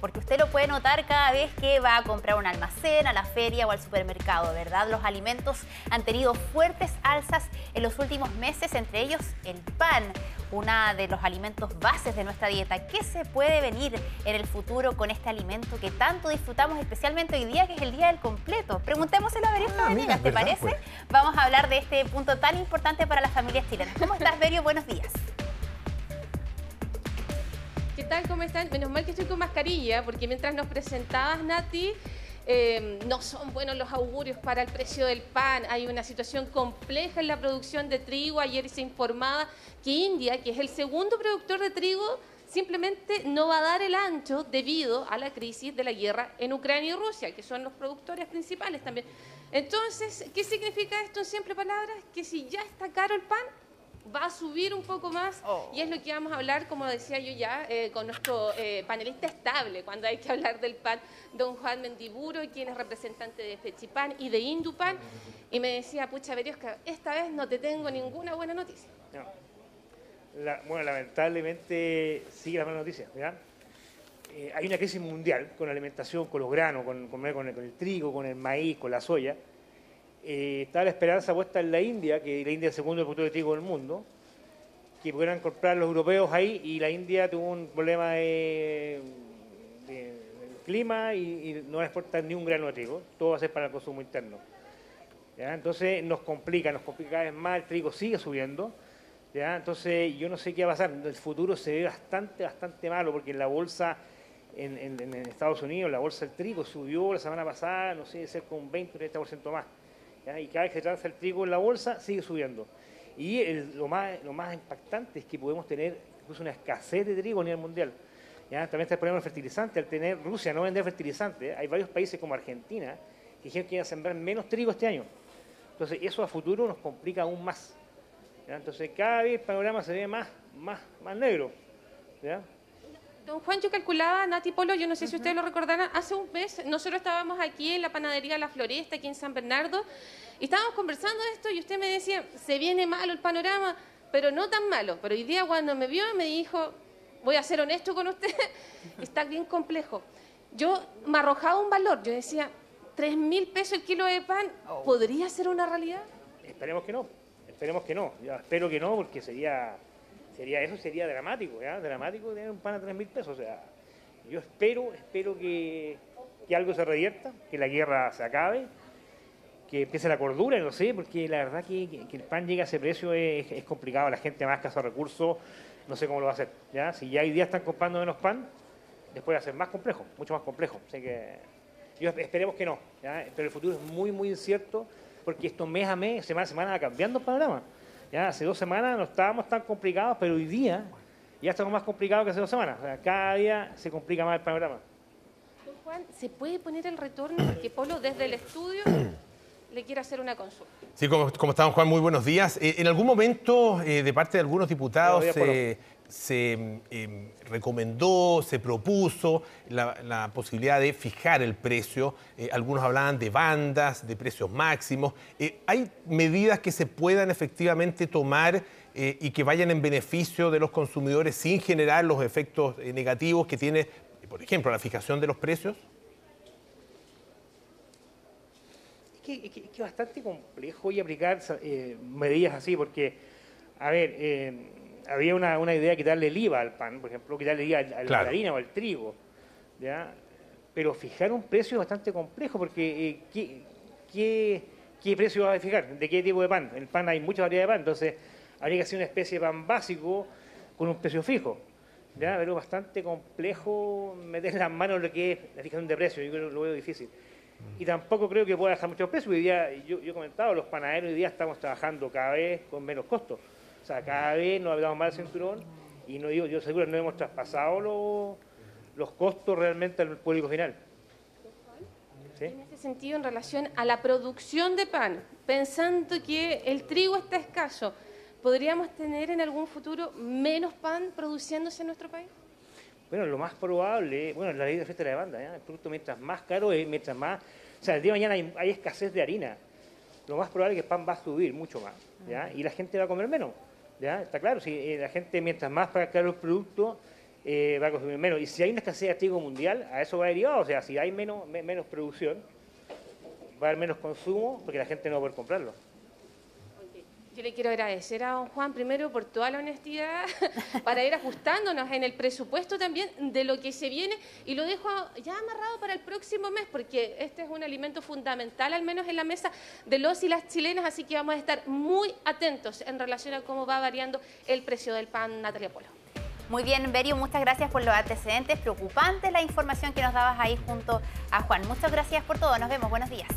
Porque usted lo puede notar cada vez que va a comprar un almacén, a la feria o al supermercado, ¿verdad? Los alimentos han tenido fuertes alzas en los últimos meses, entre ellos el pan, uno de los alimentos bases de nuestra dieta. ¿Qué se puede venir en el futuro con este alimento que tanto disfrutamos, especialmente hoy día, que es el día del completo? Preguntémoselo a Berio ah, ¿te parece? Pues. Vamos a hablar de este punto tan importante para las familias chilenas. ¿Cómo estás, Berio? Buenos días. ¿Qué tal? ¿Cómo están? Menos mal que estoy con mascarilla, porque mientras nos presentabas, Nati, eh, no son buenos los augurios para el precio del pan. Hay una situación compleja en la producción de trigo. Ayer se informaba que India, que es el segundo productor de trigo, simplemente no va a dar el ancho debido a la crisis de la guerra en Ucrania y Rusia, que son los productores principales también. Entonces, ¿qué significa esto en simple palabras? Que si ya está caro el pan, va a subir un poco más oh. y es lo que vamos a hablar, como decía yo ya, eh, con nuestro eh, panelista estable, cuando hay que hablar del PAN, don Juan Mendiburo, quien es representante de Fechipan y de Indupan, y me decía, pucha, Veriosca, esta vez no te tengo ninguna buena noticia. bueno, lamentablemente sigue la mala noticia, eh, hay una crisis mundial con la alimentación, con los granos, con, con el trigo, con el maíz, con la soya, eh, está la esperanza puesta en la India, que la India es el segundo productor de trigo del mundo, que pudieran comprar los europeos ahí y la India tuvo un problema de, clima y, no va a exportar ni un grano de trigo, todo va a ser para el consumo interno. Entonces nos complica, nos complica cada vez más, el trigo sigue subiendo. Entonces yo no sé qué va a pasar, el futuro se ve bastante, bastante malo porque la bolsa en, en Estados Unidos, la bolsa del trigo subió la semana pasada, no sé, cerca de un 20 o 30% más y cada vez que se lanza el trigo en la bolsa sigue subiendo. Y lo, más, lo más impactante es que podemos tener incluso una escasez de trigo a nivel mundial. También está el problema del fertilizante, al tener Rusia no vender fertilizante, hay varios países como Argentina que dijeron que iban a sembrar menos trigo este año. Entonces eso a futuro nos complica aún más. Entonces cada vez el panorama se ve más, más, más negro. Don Juan, yo calculaba, Nati Polo, yo no sé si ustedes lo recordarán, hace un mes nosotros estábamos aquí en la panadería La Floresta, aquí en San Bernardo, y estábamos conversando de esto y usted me decía, se viene malo el panorama, pero no tan malo. Pero hoy día cuando me vio me dijo, voy a ser honesto con usted, está bien complejo. Yo me arrojaba un valor, yo decía, ¿tres mil pesos el kilo de pan, oh. ¿podría ser una realidad? Esperemos que no, esperemos que no. Yo espero que no porque sería sería eso sería dramático, ¿ya? Dramático tener un pan a 3 mil pesos. O sea, yo espero, espero que, algo se revierta, que la guerra se acabe, que empiece la cordura, no sé, porque la verdad que, el pan llegue a ese precio es, complicado, la gente más escasos recursos, no sé cómo lo va a hacer. ¿ya? Si ya hoy día están comprando menos pan, después va a ser más complejo, mucho más complejo. Así que yo esperemos que no, pero el futuro es muy, muy incierto, porque esto mes a mes, semana a semana va cambiando el panorama. Ya hace dos semanas no estábamos tan complicados, pero hoy día ya estamos más complicados que hace dos semanas. cada día se complica más el panorama. Juan, ¿se puede poner el retorno? Porque Polo, desde el estudio, le quiere hacer una consulta. Sí, como, como estamos, Juan, muy buenos días. Eh, en algún momento, eh, de parte de algunos diputados, se em, recomendó, se propuso la, posibilidad de fijar el precio. Eh, algunos hablaban de bandas, de precios máximos. Eh, ¿Hay medidas que se puedan efectivamente tomar eh, y que vayan en beneficio de los consumidores sin generar los efectos negativos que tiene, por ejemplo, la fijación de los precios? Es que es bastante complejo y aplicar medidas así, porque, a ver, había una, una, idea de quitarle el IVA al pan, por ejemplo, quitarle el IVA a la harina o al trigo. ¿ya? Pero fijar un precio es bastante complejo porque eh, ¿qué, qué, qué, precio vas a fijar? ¿De qué tipo de pan? En el pan hay mucha variedad de pan, entonces habría que hacer una especie de pan básico con un precio fijo. ¿ya? Pero es bastante complejo meter las manos en lo que es la fijación de precio, yo creo que lo veo difícil. Y tampoco creo que pueda dejar mucho precio. Hoy día, yo, yo he comentado, los panaderos hoy día estamos trabajando cada vez con menos costos. O sea, cada vez nos hablamos más del cinturón y no digo, yo seguro no hemos traspasado los, costos realmente al público final. En ese sentido, en relación a la producción de pan, pensando que el trigo está escaso, ¿podríamos tener en algún futuro menos pan produciéndose en nuestro país? Bueno, lo más probable, bueno, la ley de oferta de la demanda, el producto mientras más caro es, mientras más, o sea, el día de mañana hay, hay, escasez de harina, lo más probable es que el pan va a subir mucho más, ¿ya? y la gente va a comer menos. ¿ya? Está claro, si eh, la gente mientras más paga caro el producto, eh, va a consumir menos. Y si hay una escasez de trigo mundial, a eso va derivado. O sea, si hay menos, menos producción, va a haber menos consumo porque la gente no va a poder comprarlo. Yo le quiero agradecer a don Juan primero por toda la honestidad para ir ajustándonos en el presupuesto también de lo que se viene y lo dejo ya amarrado para el próximo mes porque este es un alimento fundamental al menos en la mesa de los y las chilenas, así que vamos a estar muy atentos en relación a cómo va variando el precio del pan Natalia Polo. Muy bien, Berio, muchas gracias por los antecedentes. Preocupante la información que nos dabas ahí junto a Juan. Muchas gracias por todo. Nos vemos. Buenos días.